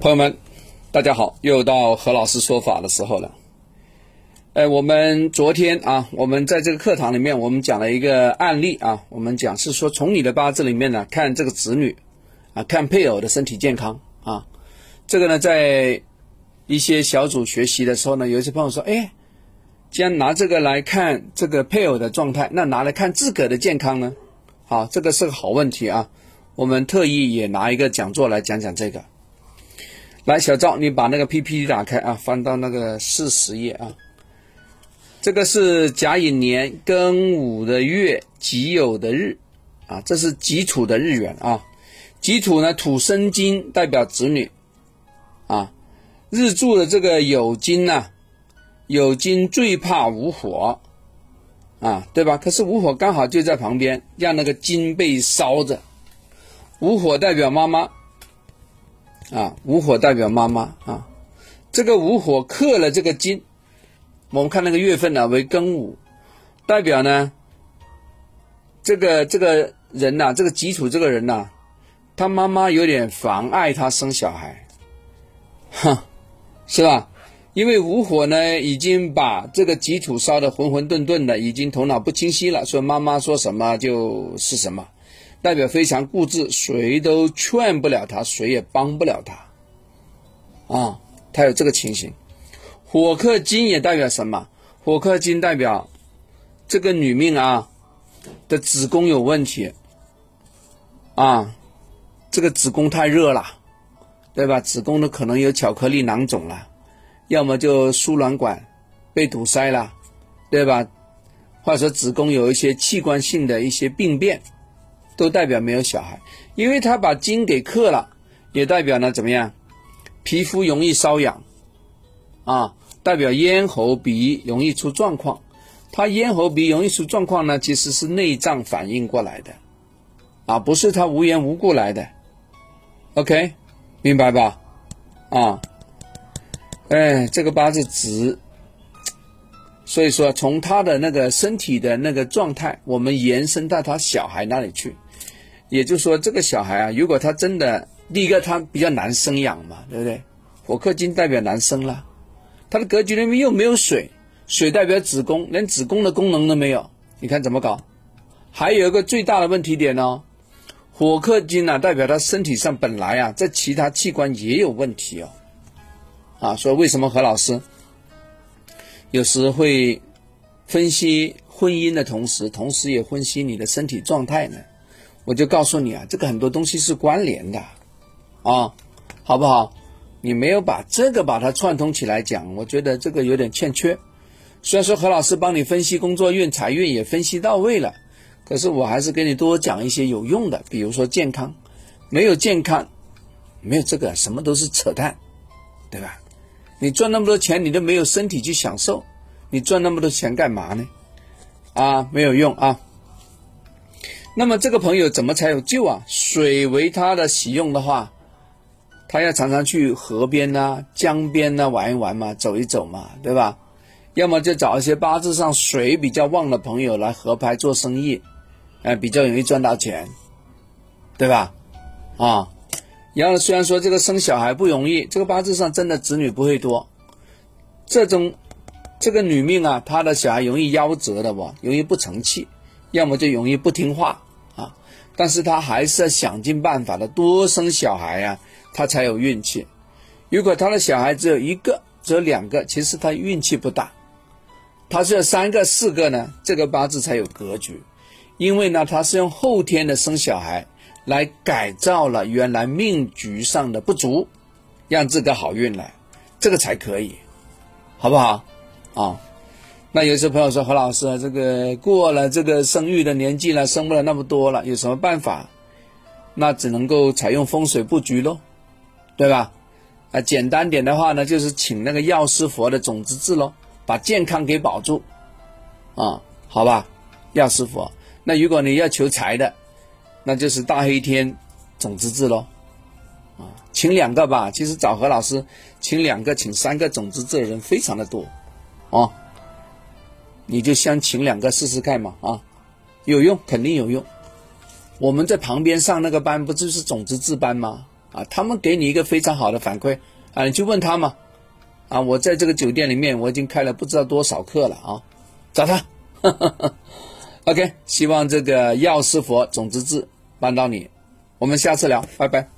朋友们，大家好，又到何老师说法的时候了。哎，我们昨天啊，我们在这个课堂里面，我们讲了一个案例啊，我们讲是说从你的八字里面呢，看这个子女啊，看配偶的身体健康啊。这个呢，在一些小组学习的时候呢，有一些朋友说，哎，既然拿这个来看这个配偶的状态，那拿来看自个的健康呢？好，这个是个好问题啊。我们特意也拿一个讲座来讲讲这个。来，小赵，你把那个 PPT 打开啊，翻到那个四十页啊。这个是甲寅年庚午的月己酉的日啊，这是己土的日元啊。己土呢，土生金，代表子女啊。日柱的这个酉金呢，酉金最怕无火啊，对吧？可是无火刚好就在旁边，让那个金被烧着。无火代表妈妈。啊，午火代表妈妈啊，这个午火克了这个金，我们看那个月份呢为庚午，代表呢，这个这个人呐，这个己土这个人呐，他妈妈有点妨碍他生小孩，哼，是吧？因为午火呢已经把这个己土烧得浑浑沌沌的，已经头脑不清晰了，所以妈妈说什么就是什么。代表非常固执，谁都劝不了他，谁也帮不了他，啊，他有这个情形。火克金也代表什么？火克金代表这个女命啊的子宫有问题，啊，这个子宫太热了，对吧？子宫的可能有巧克力囊肿了，要么就输卵管被堵塞了，对吧？或者说子宫有一些器官性的一些病变。都代表没有小孩，因为他把金给克了，也代表呢怎么样？皮肤容易瘙痒，啊，代表咽喉鼻容易出状况。他咽喉鼻容易出状况呢，其实是内脏反应过来的，啊，不是他无缘无故来的。OK，明白吧？啊，哎，这个八字直。所以说从他的那个身体的那个状态，我们延伸到他小孩那里去。也就是说，这个小孩啊，如果他真的第一个他比较难生养嘛，对不对？火克金代表难生了，他的格局里面又没有水，水代表子宫，连子宫的功能都没有，你看怎么搞？还有一个最大的问题点哦，火克金呢，代表他身体上本来啊，在其他器官也有问题哦，啊，所以为什么何老师有时会分析婚姻的同时，同时也分析你的身体状态呢？我就告诉你啊，这个很多东西是关联的，啊，好不好？你没有把这个把它串通起来讲，我觉得这个有点欠缺。虽然说何老师帮你分析工作运、财运也分析到位了，可是我还是给你多讲一些有用的，比如说健康。没有健康，没有这个，什么都是扯淡，对吧？你赚那么多钱，你都没有身体去享受，你赚那么多钱干嘛呢？啊，没有用啊。那么这个朋友怎么才有救啊？水为他的喜用的话，他要常常去河边呐、江边呐玩一玩嘛，走一走嘛，对吧？要么就找一些八字上水比较旺的朋友来合拍做生意，哎，比较容易赚到钱，对吧？啊，然后虽然说这个生小孩不容易，这个八字上真的子女不会多，这种这个女命啊，她的小孩容易夭折的不，容易不成器，要么就容易不听话啊。但是他还是要想尽办法的多生小孩啊，他才有运气。如果他的小孩只有一个、只有两个，其实他运气不大。他是要三个、四个呢，这个八字才有格局。因为呢，他是用后天的生小孩来改造了原来命局上的不足，让这个好运来，这个才可以，好不好？啊。那有些朋友说何老师，这个过了这个生育的年纪了，生不了那么多了，有什么办法？那只能够采用风水布局喽，对吧？啊，简单点的话呢，就是请那个药师佛的种子字喽，把健康给保住，啊，好吧？药师佛。那如果你要求财的，那就是大黑天种子制喽。啊，请两个吧。其实找何老师，请两个，请三个种子制的人非常的多啊。你就先请两个试试看嘛。啊，有用肯定有用。我们在旁边上那个班，不就是种子制班吗？啊，他们给你一个非常好的反馈啊。你去问他嘛。啊，我在这个酒店里面，我已经开了不知道多少课了啊。找他。ok 希望这个药师佛种子字帮到你。我们下次聊拜拜。